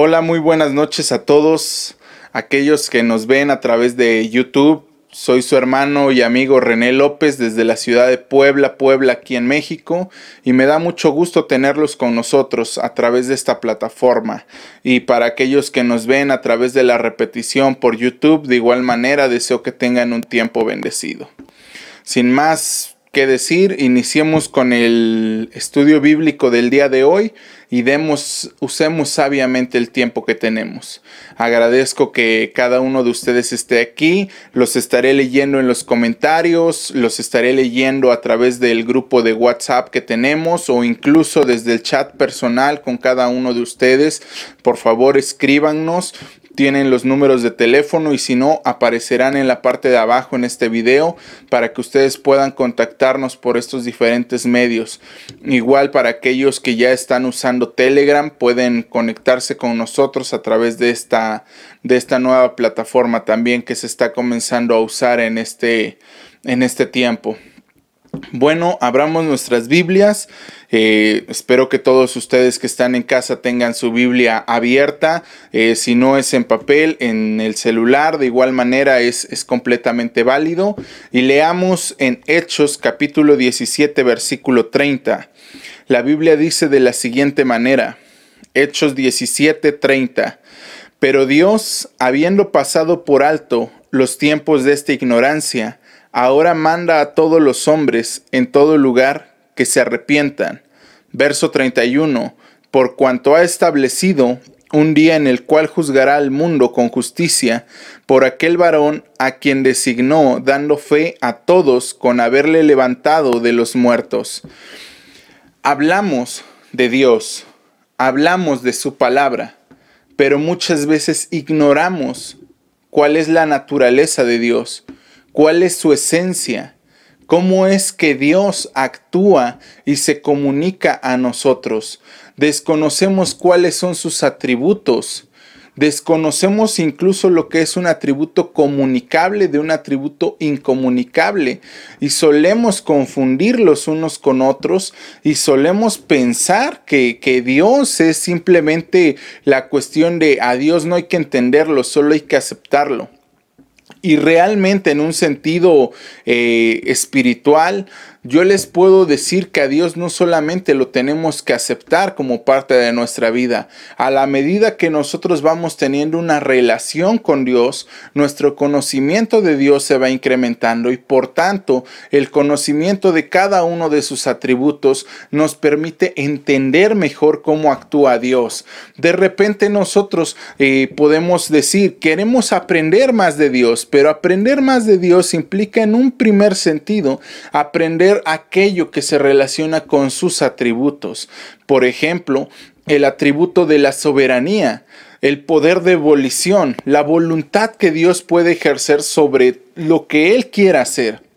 Hola, muy buenas noches a todos aquellos que nos ven a través de YouTube. Soy su hermano y amigo René López desde la ciudad de Puebla, Puebla aquí en México y me da mucho gusto tenerlos con nosotros a través de esta plataforma. Y para aquellos que nos ven a través de la repetición por YouTube, de igual manera deseo que tengan un tiempo bendecido. Sin más decir, iniciemos con el estudio bíblico del día de hoy y demos, usemos sabiamente el tiempo que tenemos. Agradezco que cada uno de ustedes esté aquí, los estaré leyendo en los comentarios, los estaré leyendo a través del grupo de WhatsApp que tenemos o incluso desde el chat personal con cada uno de ustedes. Por favor, escríbanos tienen los números de teléfono y si no aparecerán en la parte de abajo en este video para que ustedes puedan contactarnos por estos diferentes medios. Igual para aquellos que ya están usando Telegram pueden conectarse con nosotros a través de esta de esta nueva plataforma también que se está comenzando a usar en este en este tiempo. Bueno, abramos nuestras Biblias. Eh, espero que todos ustedes que están en casa tengan su Biblia abierta. Eh, si no es en papel, en el celular, de igual manera es, es completamente válido. Y leamos en Hechos capítulo 17, versículo 30. La Biblia dice de la siguiente manera. Hechos 17, 30. Pero Dios, habiendo pasado por alto los tiempos de esta ignorancia, ahora manda a todos los hombres en todo lugar que se arrepientan. Verso 31. Por cuanto ha establecido un día en el cual juzgará al mundo con justicia por aquel varón a quien designó, dando fe a todos con haberle levantado de los muertos. Hablamos de Dios, hablamos de su palabra, pero muchas veces ignoramos cuál es la naturaleza de Dios cuál es su esencia, cómo es que Dios actúa y se comunica a nosotros. Desconocemos cuáles son sus atributos. Desconocemos incluso lo que es un atributo comunicable de un atributo incomunicable y solemos confundirlos unos con otros y solemos pensar que, que, Dios es simplemente la cuestión de a Dios no hay que entenderlo, solo hay que aceptarlo. Y realmente en un sentido eh, espiritual, yo les puedo decir que a Dios no solamente lo tenemos que aceptar como parte de nuestra vida, a la medida que nosotros vamos teniendo una relación con Dios, nuestro conocimiento de Dios se va incrementando y por tanto el conocimiento de cada uno de sus atributos nos permite entender mejor cómo actúa Dios. De repente nosotros eh, podemos decir, queremos aprender más de Dios, pero aprender más de Dios implica en un primer sentido aprender aquello que se relaciona con sus atributos. Por ejemplo, el atributo de la soberanía, el poder de volición, la voluntad que Dios puede ejercer sobre lo que Él quiera hacer.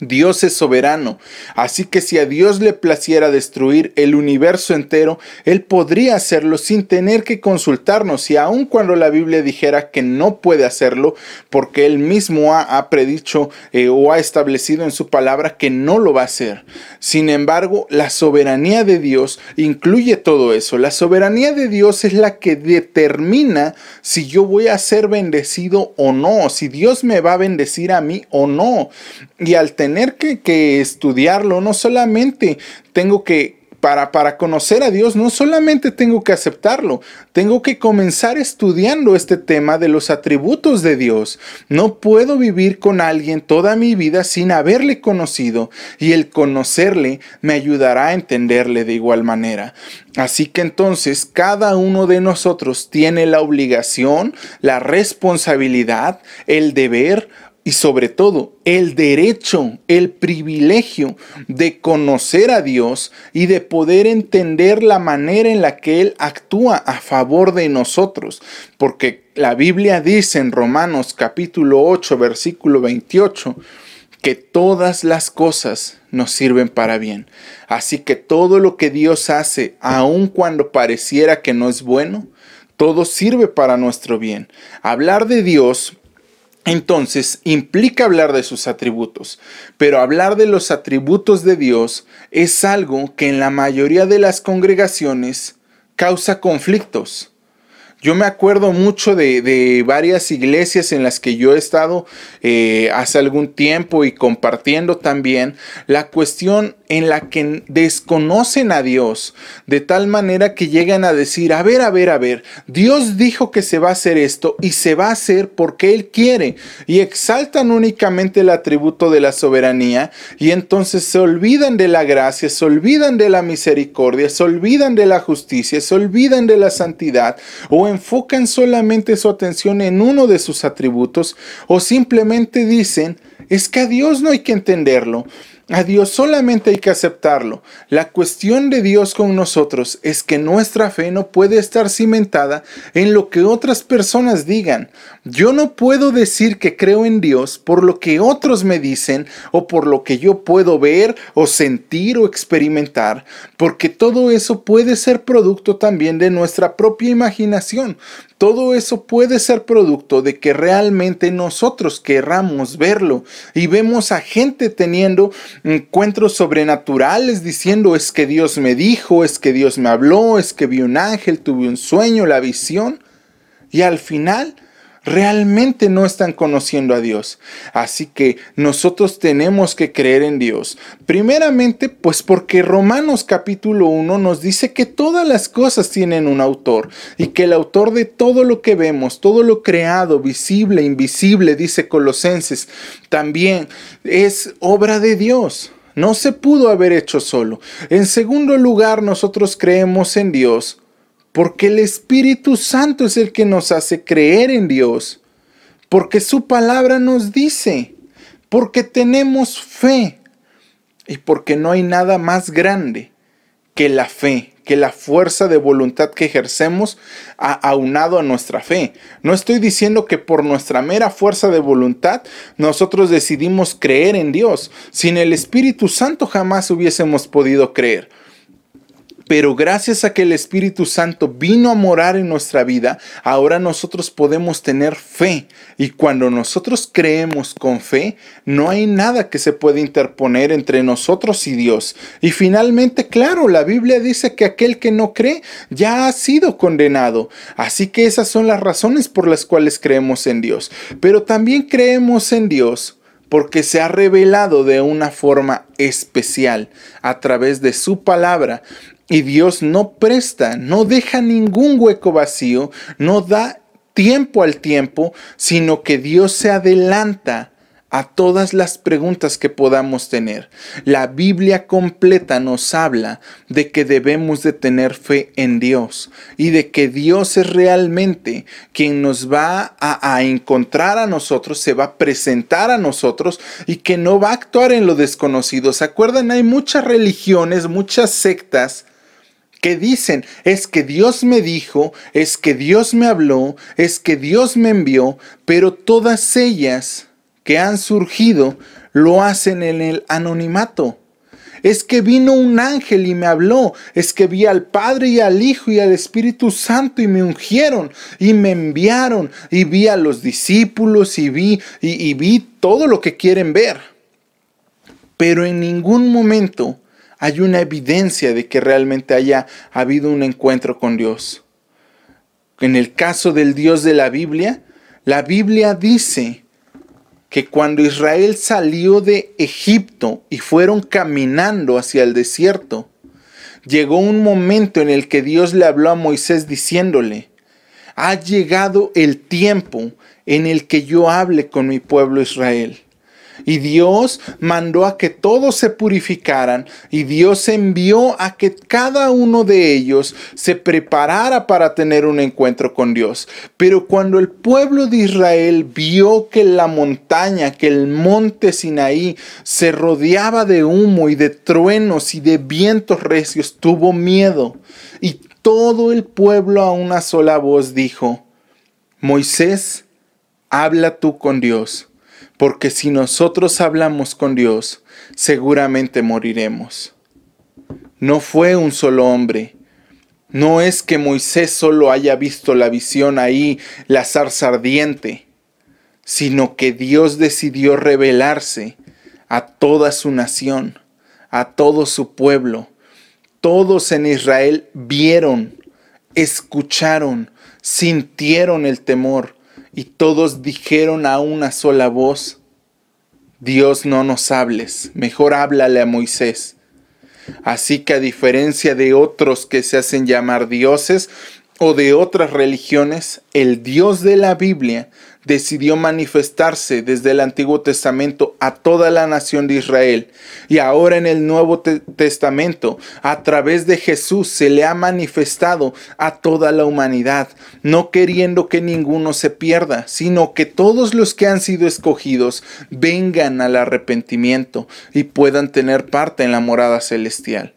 Dios es soberano, así que si a Dios le placiera destruir el universo entero, Él podría hacerlo sin tener que consultarnos y aun cuando la Biblia dijera que no puede hacerlo, porque Él mismo ha, predicho eh, o ha establecido en su palabra que no lo va a hacer. Sin embargo, la soberanía de Dios incluye todo eso. La soberanía de Dios es la que determina si yo voy a ser bendecido o no, si Dios me va a bendecir a mí o no. Y al tener tener que, estudiarlo, no solamente tengo que, para, para, conocer a Dios no solamente tengo que aceptarlo, tengo que comenzar estudiando este tema de los atributos de Dios. No puedo vivir con alguien toda mi vida sin haberle conocido y el conocerle me ayudará a entenderle de igual manera. Así que entonces cada uno de nosotros tiene la obligación, la responsabilidad, el deber y sobre todo el derecho, el privilegio de conocer a Dios y de poder entender la manera en la que Él actúa a favor de nosotros. Porque la Biblia dice en Romanos capítulo 8 versículo 28 que todas las cosas nos sirven para bien. Así que todo lo que Dios hace, aun cuando pareciera que no es bueno, todo sirve para nuestro bien. Hablar de Dios entonces, implica hablar de sus atributos, pero hablar de los atributos de Dios es algo que en la mayoría de las congregaciones causa conflictos. Yo me acuerdo mucho de, varias iglesias en las que yo he estado eh, hace algún tiempo y compartiendo también la cuestión en la que desconocen a Dios de tal manera que llegan a decir, a ver, a ver, a ver, Dios dijo que se va a hacer esto y se va a hacer porque Él quiere y exaltan únicamente el atributo de la soberanía y entonces se olvidan de la gracia, se olvidan de la misericordia, se olvidan de la justicia, se olvidan de la santidad o enfocan solamente su atención en uno de sus atributos o simplemente dicen, es que a Dios no hay que entenderlo. A Dios solamente hay que aceptarlo. La cuestión de Dios con nosotros es que nuestra fe no puede estar cimentada en lo que otras personas digan. Yo no puedo decir que creo en Dios por lo que otros me dicen o por lo que yo puedo ver o sentir o experimentar, porque todo eso puede ser producto también de nuestra propia imaginación. Todo eso puede ser producto de que realmente nosotros querramos verlo y vemos a gente teniendo encuentros sobrenaturales diciendo es que Dios me dijo, es que Dios me habló, es que vi un ángel, tuve un sueño, la visión. Y al final realmente no están conociendo a Dios. Así que nosotros tenemos que creer en Dios. Primeramente, pues porque Romanos capítulo 1 nos dice que todas las cosas tienen un autor y que el autor de todo lo que vemos, todo lo creado, visible, invisible, dice Colosenses, también es obra de Dios. No se pudo haber hecho solo. En segundo lugar, nosotros creemos en Dios porque el Espíritu Santo es el que nos hace creer en Dios, porque su palabra nos dice, porque tenemos fe y porque no hay nada más grande que la fe, que la fuerza de voluntad que ejercemos aunado a nuestra fe. No estoy diciendo que por nuestra mera fuerza de voluntad nosotros decidimos creer en Dios. Sin el Espíritu Santo jamás hubiésemos podido creer. Pero gracias a que el Espíritu Santo vino a morar en nuestra vida, ahora nosotros podemos tener fe. Y cuando nosotros creemos con fe, no hay nada que se pueda interponer entre nosotros y Dios. Y finalmente, claro, la Biblia dice que aquel que no cree ya ha sido condenado. Así que esas son las razones por las cuales creemos en Dios. Pero también creemos en Dios porque se ha revelado de una forma especial a través de su palabra y Dios no presta, no deja ningún hueco vacío, no da tiempo al tiempo, sino que Dios se adelanta a todas las preguntas que podamos tener. La Biblia completa nos habla de que debemos de tener fe en Dios y de que Dios es realmente quien nos va a, a, encontrar a nosotros, se va a presentar a nosotros y que no va a actuar en lo desconocido. ¿Se acuerdan? Hay muchas religiones, muchas sectas que dicen, es que Dios me dijo, es que Dios me habló, es que Dios me envió, pero todas ellas que han surgido lo hacen en el anonimato. Es que vino un ángel y me habló, es que vi al Padre y al Hijo y al Espíritu Santo y me ungieron y me enviaron y vi a los discípulos y vi y, vi todo lo que quieren ver. Pero en ningún momento hay una evidencia de que realmente haya habido un encuentro con Dios. En el caso del Dios de la Biblia, la Biblia dice que cuando Israel salió de Egipto y fueron caminando hacia el desierto, llegó un momento en el que Dios le habló a Moisés diciéndole, ha llegado el tiempo en el que yo hable con mi pueblo Israel. Y Dios mandó a que todos se purificaran y Dios envió a que cada uno de ellos se preparara para tener un encuentro con Dios. Pero cuando el pueblo de Israel vio que la montaña, que el monte Sinaí se rodeaba de humo y de truenos y de vientos recios, tuvo miedo. Y todo el pueblo a una sola voz dijo, Moisés, habla tú con Dios porque si nosotros hablamos con Dios, seguramente moriremos. No fue un solo hombre. No es que Moisés solo haya visto la visión ahí, la zarza ardiente, sino que Dios decidió revelarse a toda su nación, a todo su pueblo. Todos en Israel vieron, escucharon, sintieron el temor y todos dijeron a una sola voz, Dios no nos hables, mejor háblale a Moisés. Así que a diferencia de otros que se hacen llamar dioses o de otras religiones, el Dios de la Biblia decidió manifestarse desde el Antiguo Testamento a toda la nación de Israel. Y ahora en el Nuevo Testamento, a través de Jesús, se le ha manifestado a toda la humanidad, no queriendo que ninguno se pierda, sino que todos los que han sido escogidos vengan al arrepentimiento y puedan tener parte en la morada celestial.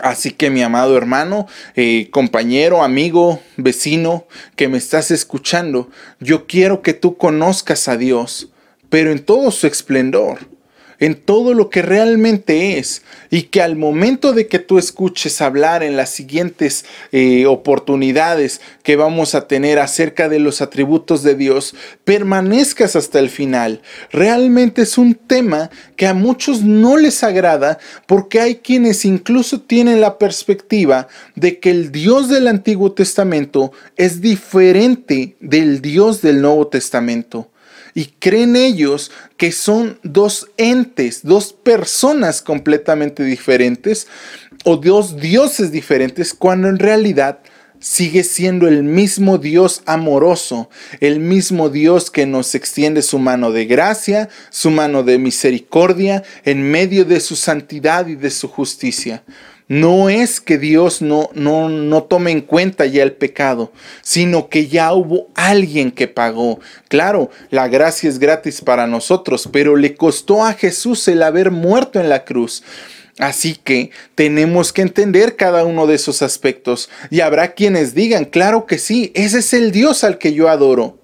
Así que mi amado hermano, eh, compañero, amigo, vecino que me estás escuchando, yo quiero que tú conozcas a Dios, pero en todo su esplendor en todo lo que realmente es y que al momento de que tú escuches hablar en las siguientes eh, oportunidades que vamos a tener acerca de los atributos de Dios, permanezcas hasta el final. Realmente es un tema que a muchos no les agrada porque hay quienes incluso tienen la perspectiva de que el Dios del Antiguo Testamento es diferente del Dios del Nuevo Testamento y creen ellos que son dos entes, dos personas completamente diferentes o dos dioses diferentes cuando en realidad sigue siendo el mismo Dios amoroso, el mismo Dios que nos extiende su mano de gracia, su mano de misericordia en medio de su santidad y de su justicia. No es que Dios no, no, no tome en cuenta ya el pecado, sino que ya hubo alguien que pagó. Claro, la gracia es gratis para nosotros, pero le costó a Jesús el haber muerto en la cruz. Así que tenemos que entender cada uno de esos aspectos. Y habrá quienes digan, claro que sí, ese es el Dios al que yo adoro.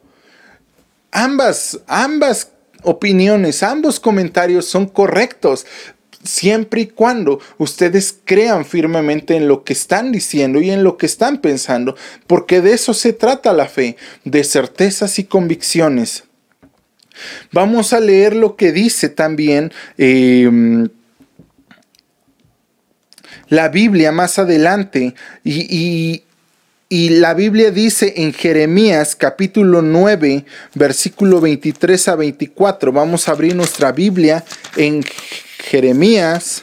Ambas, ambas opiniones, ambos comentarios son correctos siempre y cuando ustedes crean firmemente en lo que están diciendo y en lo que están pensando, porque de eso se trata la fe, de certezas y convicciones. Vamos a leer lo que dice también em, la Biblia más adelante y, la Biblia dice en Jeremías capítulo 9, versículo 23 a 24. Vamos a abrir nuestra Biblia en Jeremías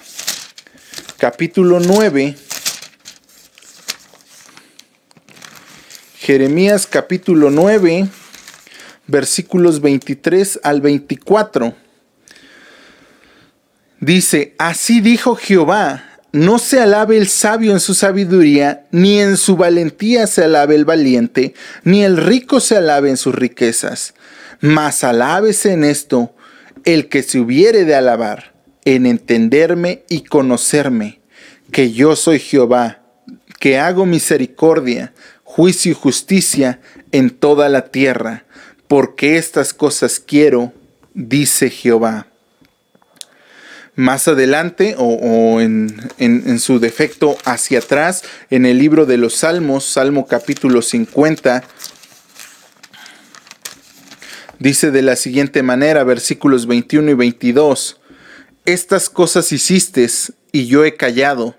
capítulo 9. Jeremías capítulo 9, versículos 23 al 24. Dice, así dijo Jehová, no se alabe el sabio en su sabiduría, ni en su valentía se alabe el valiente, ni el rico se alabe en sus riquezas, mas alábese en esto el que se hubiere de alabar en entenderme y conocerme, que yo soy Jehová, que hago misericordia, juicio y justicia en toda la tierra, porque estas cosas quiero, dice Jehová. Más adelante, o, en, en su defecto hacia atrás, en el libro de los Salmos, Salmo capítulo 50, dice de la siguiente manera, versículos 21 y 22, estas cosas hiciste y yo he callado.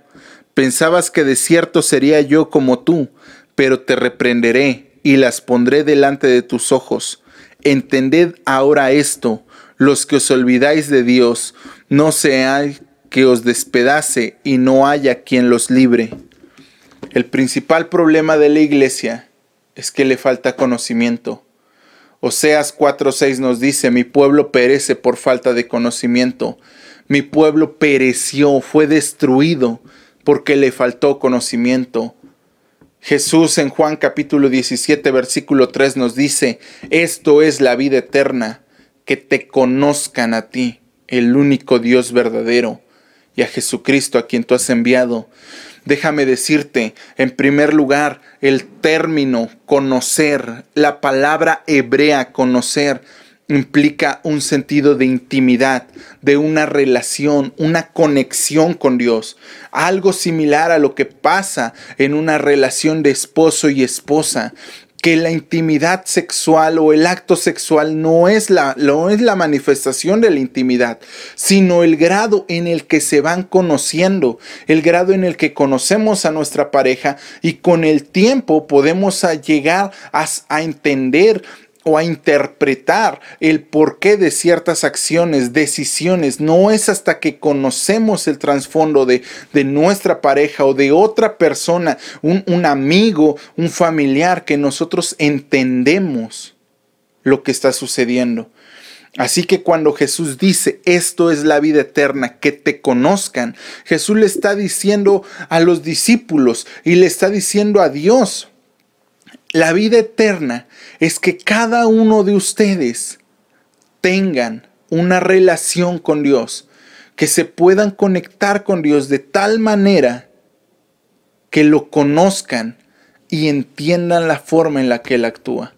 Pensabas que de cierto sería yo como tú, pero te reprenderé y las pondré delante de tus ojos. Entended ahora esto, los que os olvidáis de Dios, no sea que os despedace y no haya quien los libre. El principal problema de la iglesia es que le falta conocimiento. Oseas 4:6 nos dice, mi pueblo perece por falta de conocimiento. Mi pueblo pereció, fue destruido porque le faltó conocimiento. Jesús en Juan capítulo 17 versículo 3 nos dice, esto es la vida eterna, que te conozcan a ti, el único Dios verdadero, y a Jesucristo a quien tú has enviado. Déjame decirte, en primer lugar, el término conocer, la palabra hebrea conocer, implica un sentido de intimidad, de una relación, una conexión con Dios, algo similar a lo que pasa en una relación de esposo y esposa, que la intimidad sexual o el acto sexual no es la, no es la manifestación de la intimidad, sino el grado en el que se van conociendo, el grado en el que conocemos a nuestra pareja y con el tiempo podemos llegar a, a entender o a interpretar el porqué de ciertas acciones, decisiones. No es hasta que conocemos el trasfondo de, de, nuestra pareja o de otra persona, un, un amigo, un familiar, que nosotros entendemos lo que está sucediendo. Así que cuando Jesús dice, esto es la vida eterna, que te conozcan, Jesús le está diciendo a los discípulos y le está diciendo a Dios, la vida eterna es que cada uno de ustedes tengan una relación con Dios, que se puedan conectar con Dios de tal manera que lo conozcan y entiendan la forma en la que Él actúa.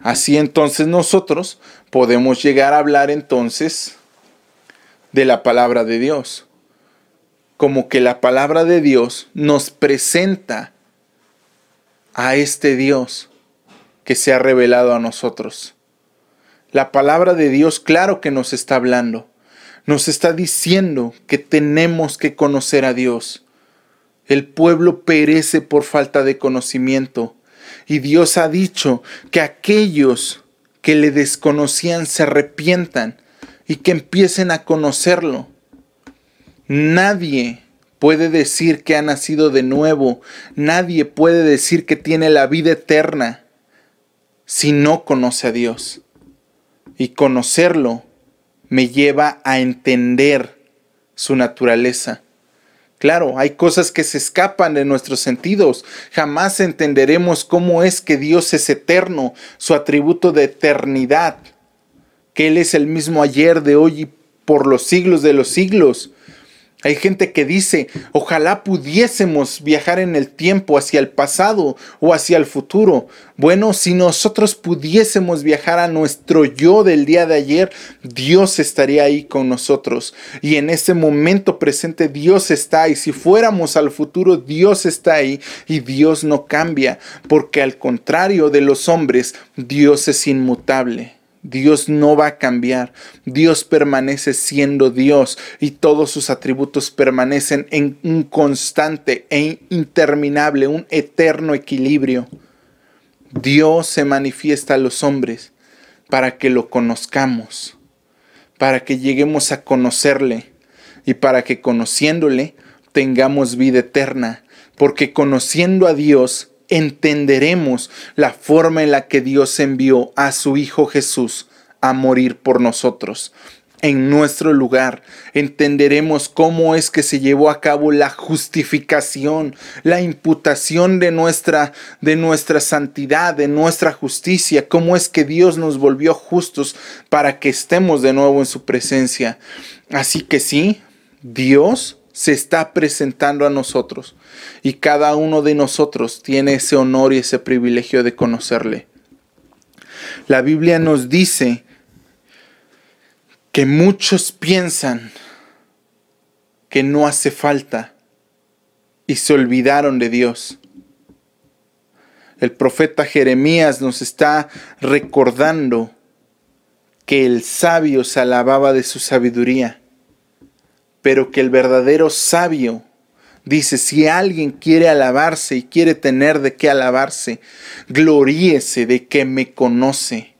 Así entonces nosotros podemos llegar a hablar entonces de la palabra de Dios. Como que la palabra de Dios nos presenta a este Dios que se ha revelado a nosotros. La palabra de Dios claro que nos está hablando, nos está diciendo que tenemos que conocer a Dios. El pueblo perece por falta de conocimiento y Dios ha dicho que aquellos que le desconocían se arrepientan y que empiecen a conocerlo. Nadie puede decir que ha nacido de nuevo. Nadie puede decir que tiene la vida eterna si no conoce a Dios. Y conocerlo me lleva a entender su naturaleza. Claro, hay cosas que se escapan de nuestros sentidos. Jamás entenderemos cómo es que Dios es eterno, su atributo de eternidad, que Él es el mismo ayer, de hoy y por los siglos de los siglos. Hay gente que dice, ojalá pudiésemos viajar en el tiempo hacia el pasado o hacia el futuro. Bueno, si nosotros pudiésemos viajar a nuestro yo del día de ayer, Dios estaría ahí con nosotros. Y en ese momento presente Dios está ahí. Si fuéramos al futuro, Dios está ahí y Dios no cambia, porque al contrario de los hombres, Dios es inmutable. Dios no va a cambiar. Dios permanece siendo Dios y todos sus atributos permanecen en un constante e interminable, un eterno equilibrio. Dios se manifiesta a los hombres para que lo conozcamos, para que lleguemos a conocerle y para que conociéndole tengamos vida eterna, porque conociendo a Dios entenderemos la forma en la que Dios envió a su Hijo Jesús a morir por nosotros. En nuestro lugar entenderemos cómo es que se llevó a cabo la justificación, la imputación de nuestra, de nuestra santidad, de nuestra justicia, cómo es que Dios nos volvió justos para que estemos de nuevo en su presencia. Así que sí, Dios se está presentando a nosotros y cada uno de nosotros tiene ese honor y ese privilegio de conocerle. La Biblia nos dice que muchos piensan que no hace falta y se olvidaron de Dios. El profeta Jeremías nos está recordando que el sabio se alababa de su sabiduría pero que el verdadero sabio dice, si alguien quiere alabarse y quiere tener de qué alabarse, gloríese de que me conoce.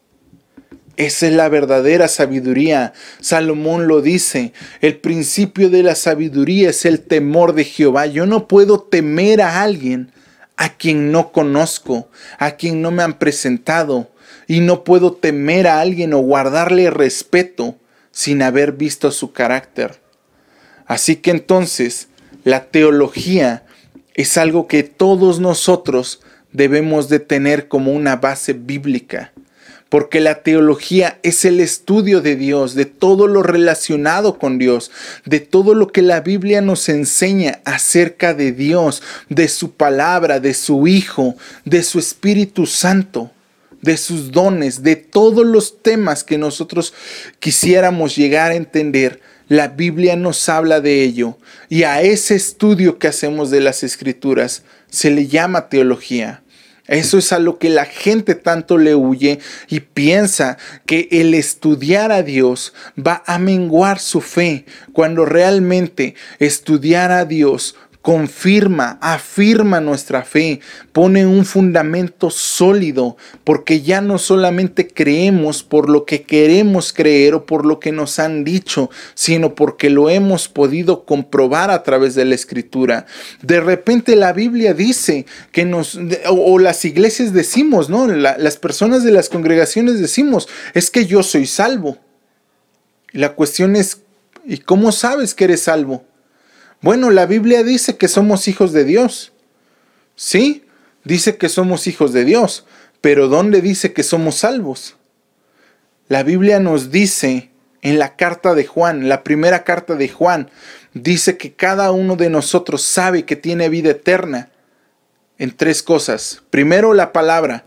Esa es la verdadera sabiduría. Salomón lo dice, el principio de la sabiduría es el temor de Jehová. Yo no puedo temer a alguien a quien no conozco, a quien no me han presentado, y no puedo temer a alguien o guardarle respeto sin haber visto su carácter. Así que entonces la teología es algo que todos nosotros debemos de tener como una base bíblica, porque la teología es el estudio de Dios, de todo lo relacionado con Dios, de todo lo que la Biblia nos enseña acerca de Dios, de su palabra, de su Hijo, de su Espíritu Santo de sus dones, de todos los temas que nosotros quisiéramos llegar a entender, la Biblia nos habla de ello y a ese estudio que hacemos de las escrituras se le llama teología. Eso es a lo que la gente tanto le huye y piensa que el estudiar a Dios va a menguar su fe, cuando realmente estudiar a Dios confirma, afirma nuestra fe, pone un fundamento sólido, porque ya no solamente creemos por lo que queremos creer o por lo que nos han dicho, sino porque lo hemos podido comprobar a través de la escritura. De repente la Biblia dice que nos, o, las iglesias decimos, ¿no? las personas de las congregaciones decimos, es que yo soy salvo. La cuestión es, ¿y cómo sabes que eres salvo? Bueno, la Biblia dice que somos hijos de Dios. Sí, dice que somos hijos de Dios, pero ¿dónde dice que somos salvos? La Biblia nos dice en la carta de Juan, la primera carta de Juan, dice que cada uno de nosotros sabe que tiene vida eterna en tres cosas. Primero, la palabra.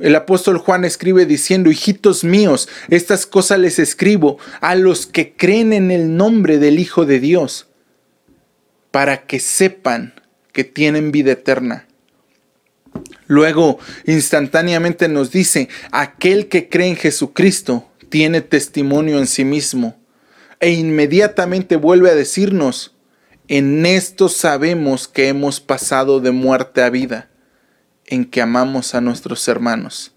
El apóstol Juan escribe diciendo, hijitos míos, estas cosas les escribo a los que creen en el nombre del Hijo de Dios para que sepan que tienen vida eterna. Luego, instantáneamente nos dice, aquel que cree en Jesucristo tiene testimonio en sí mismo. E inmediatamente vuelve a decirnos, en esto sabemos que hemos pasado de muerte a vida, en que amamos a nuestros hermanos.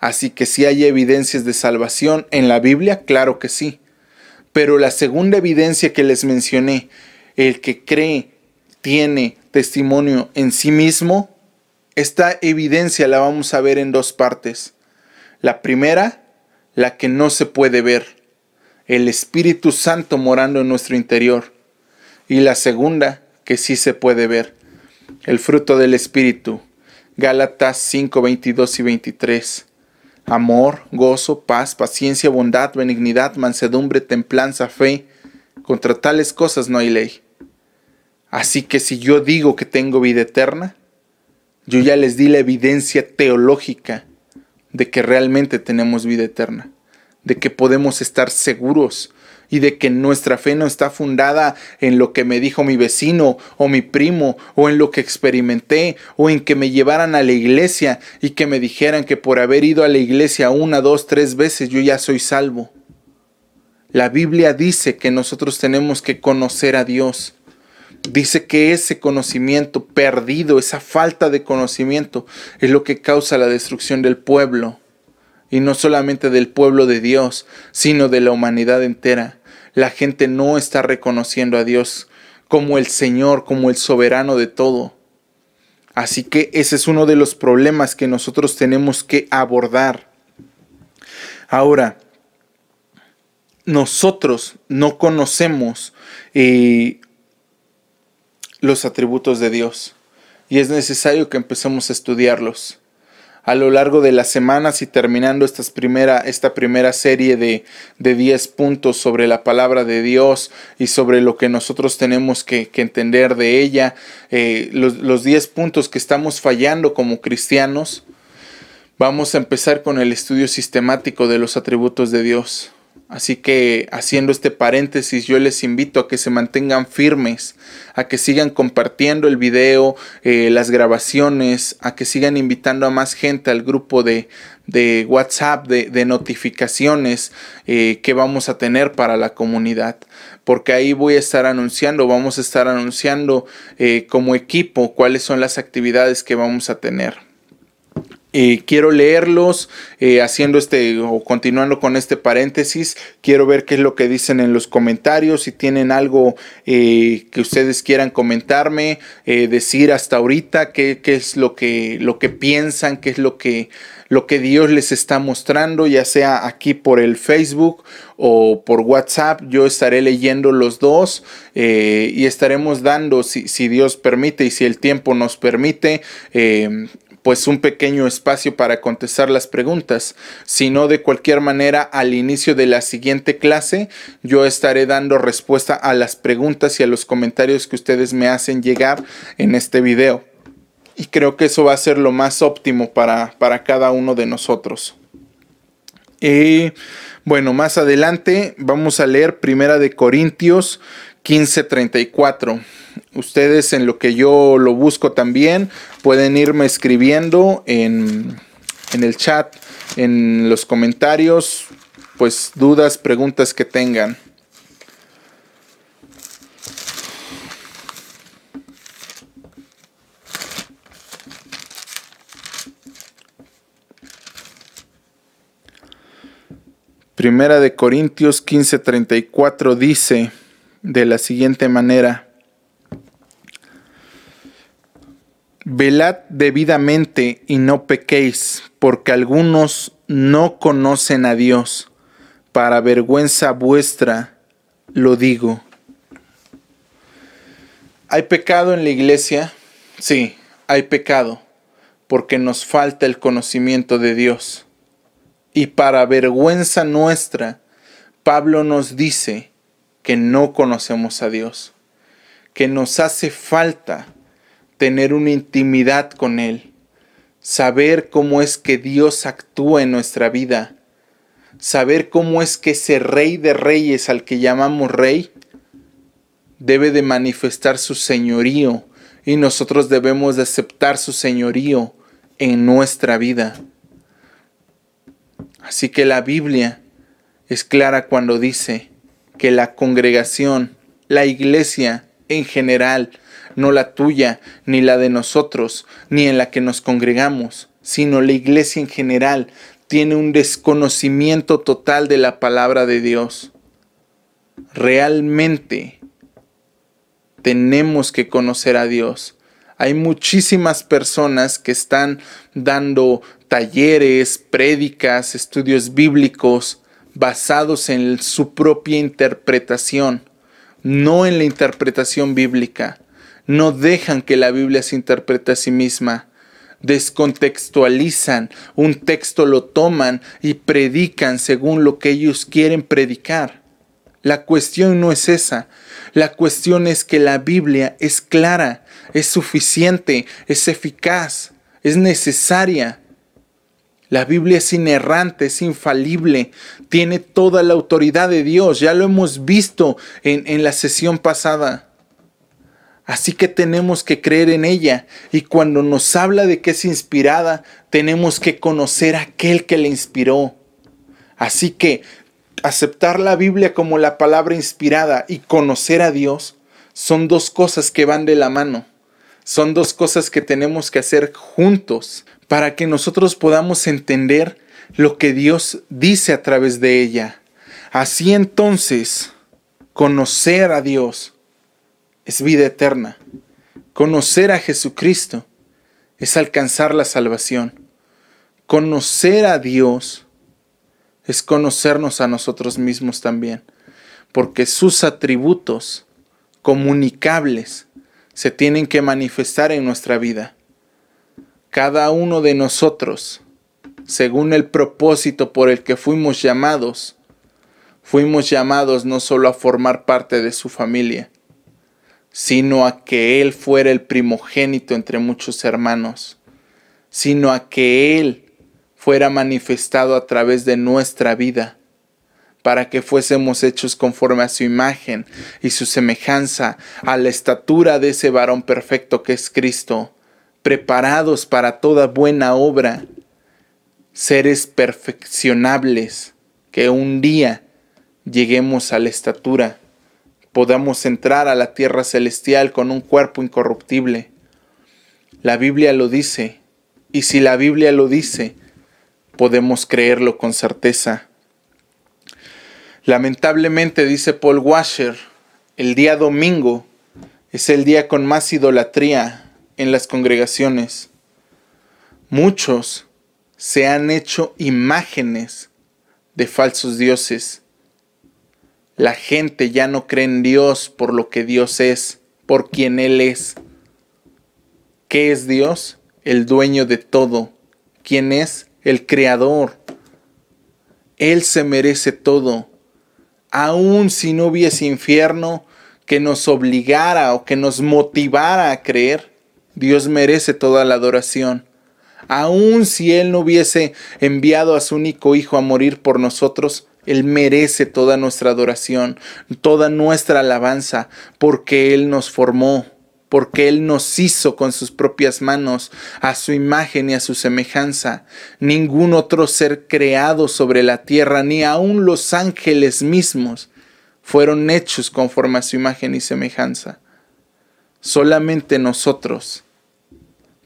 Así que si hay evidencias de salvación en la Biblia, claro que sí. Pero la segunda evidencia que les mencioné, el que cree tiene testimonio en sí mismo, esta evidencia la vamos a ver en dos partes. La primera, la que no se puede ver, el Espíritu Santo morando en nuestro interior. Y la segunda, que sí se puede ver, el fruto del Espíritu. Gálatas 5, 22 y 23. Amor, gozo, paz, paciencia, bondad, benignidad, mansedumbre, templanza, fe. Contra tales cosas no hay ley. Así que si yo digo que tengo vida eterna, yo ya les di la evidencia teológica de que realmente tenemos vida eterna, de que podemos estar seguros y de que nuestra fe no está fundada en lo que me dijo mi vecino o mi primo o en lo que experimenté o en que me llevaran a la iglesia y que me dijeran que por haber ido a la iglesia una, dos, tres veces yo ya soy salvo. La Biblia dice que nosotros tenemos que conocer a Dios Dice que ese conocimiento perdido, esa falta de conocimiento, es lo que causa la destrucción del pueblo. Y no solamente del pueblo de Dios, sino de la humanidad entera. La gente no está reconociendo a Dios como el Señor, como el soberano de todo. Así que ese es uno de los problemas que nosotros tenemos que abordar. Ahora, nosotros no conocemos eh, los atributos de Dios y es necesario que empecemos a estudiarlos. A lo largo de las semanas y terminando estas primera, esta primera serie de, de 10 puntos sobre la palabra de Dios y sobre lo que nosotros tenemos que, entender de ella, eh, los, los 10 puntos que estamos fallando como cristianos, vamos a empezar con el estudio sistemático de los atributos de Dios. Así que haciendo este paréntesis, yo les invito a que se mantengan firmes, a que sigan compartiendo el video, eh, las grabaciones, a que sigan invitando a más gente al grupo de, de WhatsApp, de, notificaciones eh, que vamos a tener para la comunidad. Porque ahí voy a estar anunciando, vamos a estar anunciando eh, como equipo cuáles son las actividades que vamos a tener. Eh, quiero leerlos, eh, haciendo este o continuando con este paréntesis. Quiero ver qué es lo que dicen en los comentarios. Si tienen algo eh, que ustedes quieran comentarme, decir hasta ahorita qué, qué, es lo que, lo que piensan, qué es lo que, lo que Dios les está mostrando, ya sea aquí por el Facebook o por WhatsApp. Yo estaré leyendo los dos y estaremos dando, si, si, Dios permite y si el tiempo nos permite, pues un pequeño espacio para contestar las preguntas, sino de cualquier manera al inicio de la siguiente clase yo estaré dando respuesta a las preguntas y a los comentarios que ustedes me hacen llegar en este video. Y creo que eso va a ser lo más óptimo para, para cada uno de nosotros. Y bueno, más adelante vamos a leer Primera de Corintios 15:34. Ustedes en lo que yo lo busco también pueden irme escribiendo en, en el chat, en los comentarios, pues dudas, preguntas que tengan. Primera de Corintios 15:34 dice de la siguiente manera, Velad debidamente y no pequéis, porque algunos no conocen a Dios. Para vergüenza vuestra lo digo. ¿Hay pecado en la iglesia? Sí, hay pecado, porque nos falta el conocimiento de Dios. Y para vergüenza nuestra, Pablo nos dice que no conocemos a Dios, que nos hace falta tener una intimidad con Él, saber cómo es que Dios actúa en nuestra vida, saber cómo es que ese rey de reyes al que llamamos rey debe de manifestar su señorío y nosotros debemos de aceptar su señorío en nuestra vida. Así que la Biblia es clara cuando dice que la congregación, la iglesia en general, no la tuya, ni la de nosotros, ni en la que nos congregamos, sino la iglesia en general, tiene un desconocimiento total de la palabra de Dios. Realmente tenemos que conocer a Dios. Hay muchísimas personas que están dando talleres, prédicas, estudios bíblicos basados en su propia interpretación, no en la interpretación bíblica. No dejan que la Biblia se interprete a sí misma. Descontextualizan un texto, lo toman y predican según lo que ellos quieren predicar. La cuestión no es esa. La cuestión es que la Biblia es clara, es suficiente, es eficaz, es necesaria la Biblia es inerrante, es infalible, tiene toda la autoridad de Dios. Ya lo hemos visto en, en, la sesión pasada. Así que tenemos que creer en ella. Y cuando nos habla de que es inspirada, tenemos que conocer a aquel que la inspiró. Así que aceptar la Biblia como la palabra inspirada y conocer a Dios son dos cosas que van de la mano. Son dos cosas que tenemos que hacer juntos para que nosotros podamos entender lo que Dios dice a través de ella. Así entonces, conocer a Dios es vida eterna. Conocer a Jesucristo es alcanzar la salvación. Conocer a Dios es conocernos a nosotros mismos también, porque sus atributos comunicables se tienen que manifestar en nuestra vida cada uno de nosotros, según el propósito por el que fuimos llamados, fuimos llamados no solo a formar parte de su familia, sino a que Él fuera el primogénito entre muchos hermanos, sino a que Él fuera manifestado a través de nuestra vida, para que fuésemos hechos conforme a su imagen y su semejanza, a la estatura de ese varón perfecto que es Cristo preparados para toda buena obra, seres perfeccionables, que un día lleguemos a la estatura, podamos entrar a la tierra celestial con un cuerpo incorruptible. La Biblia lo dice, y si la Biblia lo dice, podemos creerlo con certeza. Lamentablemente, dice Paul Washer, el día domingo es el día con más idolatría en las congregaciones. Muchos se han hecho imágenes de falsos dioses. La gente ya no cree en Dios por lo que Dios es, por quien Él es. ¿Qué es Dios? El dueño de todo. ¿Quién es? El creador. Él se merece todo. Aun si no hubiese infierno que nos obligara o que nos motivara a creer, Dios merece toda la adoración. Aun si Él no hubiese enviado a su único Hijo a morir por nosotros, Él merece toda nuestra adoración, toda nuestra alabanza, porque Él nos formó, porque Él nos hizo con sus propias manos, a su imagen y a su semejanza. Ningún otro ser creado sobre la tierra, ni aun los ángeles mismos, fueron hechos conforme a su imagen y semejanza. Solamente nosotros,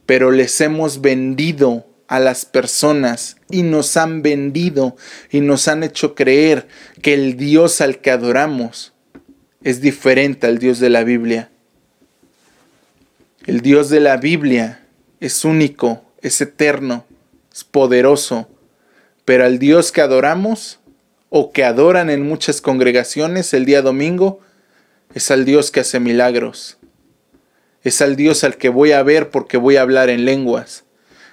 pero les hemos vendido a las personas y nos han vendido y nos han hecho creer que el Dios al que adoramos es diferente al Dios de la Biblia. El Dios de la Biblia es único, es eterno, es poderoso, pero al Dios que adoramos o que adoran en muchas congregaciones el día domingo es al Dios que hace milagros. Es al Dios al que voy a ver porque voy a hablar en lenguas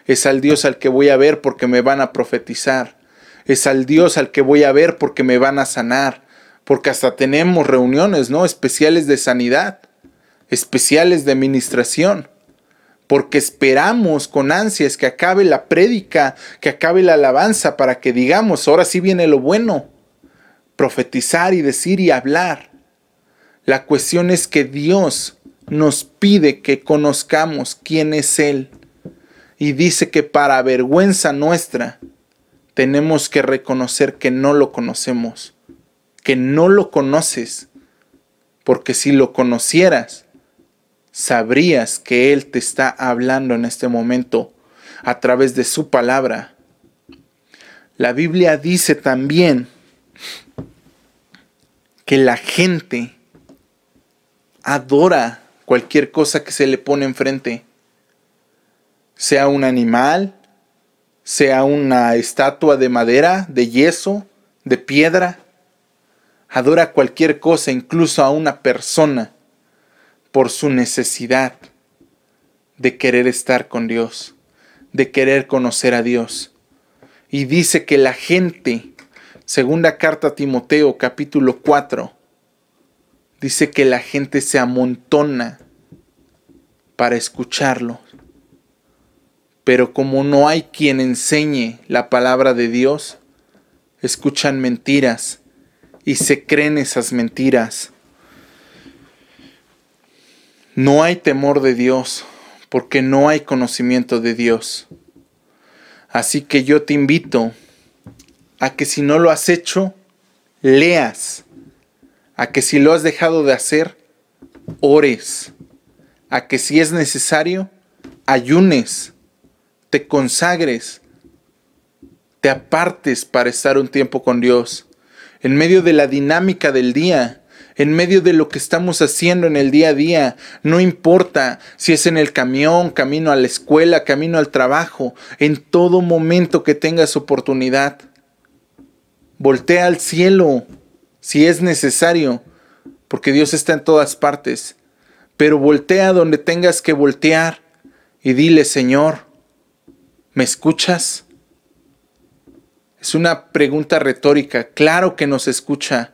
es al Dios al que voy a ver porque me van a profetizar. Es al Dios al que voy a ver porque me van a sanar. Porque hasta tenemos reuniones, ¿no? Especiales de sanidad, especiales de administración. Porque esperamos con ansias que acabe la prédica, que acabe la alabanza para que digamos, ahora sí viene lo bueno. Profetizar y decir y hablar. La cuestión es que Dios nos pide que conozcamos quién es Él y dice que para vergüenza nuestra tenemos que reconocer que no lo conocemos, que no lo conoces, porque si lo conocieras, sabrías que Él te está hablando en este momento a través de su palabra. La Biblia dice también que la gente adora cualquier cosa que se le pone enfrente sea un animal, sea una estatua de madera, de yeso, de piedra. Adora cualquier cosa, incluso a una persona, por su necesidad de querer estar con Dios, de querer conocer a Dios. Y dice que la gente, segunda carta a Timoteo capítulo 4, dice que la gente se amontona para escucharlo pero como no hay quien enseñe la palabra de Dios, escuchan mentiras y se creen esas mentiras. No hay temor de Dios porque no hay conocimiento de Dios. Así que yo te invito a que si no lo has hecho, leas. A que si lo has dejado de hacer, ores. A que si es necesario, ayunes te consagres, te apartes para estar un tiempo con Dios, en medio de la dinámica del día, en medio de lo que estamos haciendo en el día a día, no importa si es en el camión, camino a la escuela, camino al trabajo, en todo momento que tengas oportunidad. Voltea al cielo si es necesario, porque Dios está en todas partes, pero voltea donde tengas que voltear y dile, Señor, ¿Me escuchas? Es una pregunta retórica. Claro que nos escucha.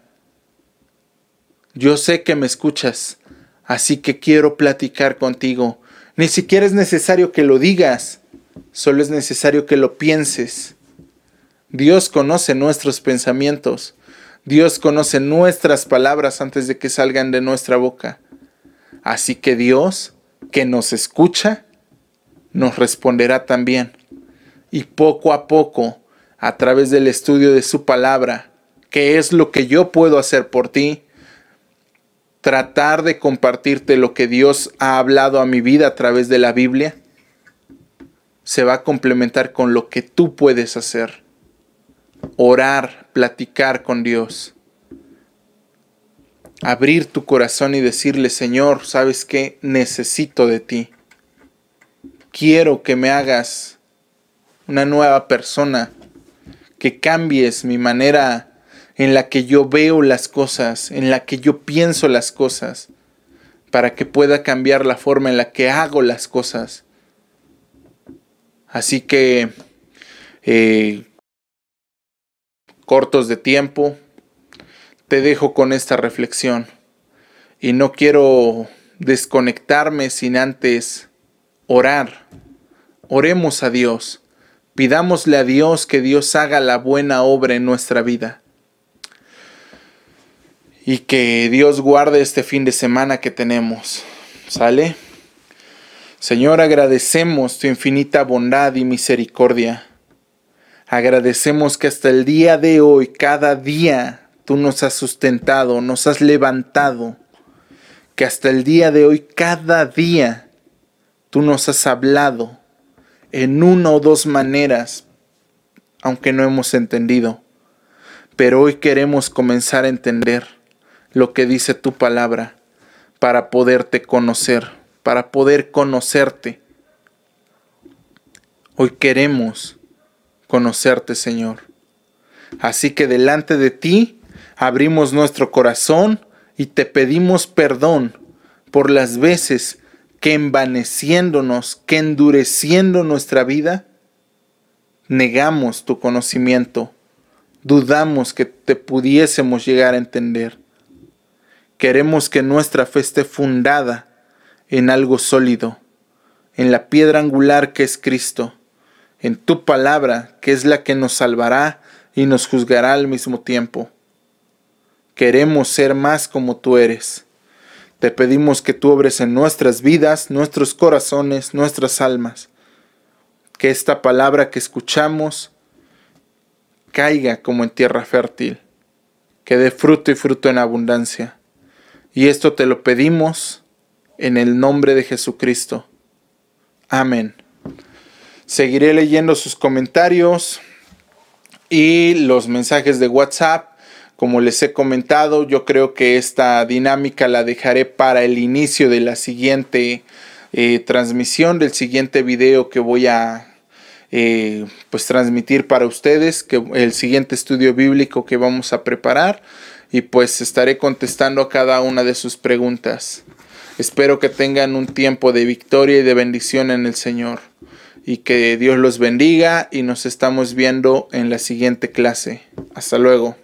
Yo sé que me escuchas, así que quiero platicar contigo. Ni siquiera es necesario que lo digas, solo es necesario que lo pienses. Dios conoce nuestros pensamientos. Dios conoce nuestras palabras antes de que salgan de nuestra boca. Así que Dios, que nos escucha, nos responderá también y poco a poco, a través del estudio de su palabra, qué es lo que yo puedo hacer por ti, tratar de compartirte lo que Dios ha hablado a mi vida a través de la Biblia, se va a complementar con lo que tú puedes hacer. Orar, platicar con Dios. Abrir tu corazón y decirle, Señor, ¿sabes qué? Necesito de ti. Quiero que me hagas una nueva persona, que cambies mi manera en la que yo veo las cosas, en la que yo pienso las cosas, para que pueda cambiar la forma en la que hago las cosas. Así que, eh, cortos de tiempo, te dejo con esta reflexión. Y no quiero desconectarme sin antes orar. Oremos a Dios Pidámosle a Dios que Dios haga la buena obra en nuestra vida. Y que Dios guarde este fin de semana que tenemos. ¿Sale? Señor, agradecemos tu infinita bondad y misericordia. Agradecemos que hasta el día de hoy, cada día, tú nos has sustentado, nos has levantado. Que hasta el día de hoy, cada día, tú nos has hablado en una o dos maneras, aunque no hemos entendido. Pero hoy queremos comenzar a entender lo que dice tu palabra para poderte conocer para poder conocerte. Hoy queremos conocerte, Señor. Así que delante de ti abrimos nuestro corazón y te pedimos perdón por las veces que envaneciéndonos, que endureciendo nuestra vida, negamos tu conocimiento, dudamos que te pudiésemos llegar a entender. Queremos que nuestra fe esté fundada en algo sólido, en la piedra angular que es Cristo, en tu palabra que es la que nos salvará y nos juzgará al mismo tiempo. Queremos ser más como tú eres. Te pedimos que tú obres en nuestras vidas, nuestros corazones, nuestras almas. Que esta palabra que escuchamos caiga como en tierra fértil, que dé fruto y fruto en abundancia. Y esto te lo pedimos en el nombre de Jesucristo. Amén. Seguiré leyendo sus comentarios y los mensajes de WhatsApp. Como les he comentado, yo creo que esta dinámica la dejaré para el inicio de la siguiente eh, transmisión, del siguiente video que voy a eh, pues transmitir para ustedes, que el siguiente estudio bíblico que vamos a preparar y pues estaré contestando a cada una de sus preguntas. Espero que tengan un tiempo de victoria y de bendición en el Señor. Y que Dios los bendiga y nos estamos viendo en la siguiente clase. Hasta luego.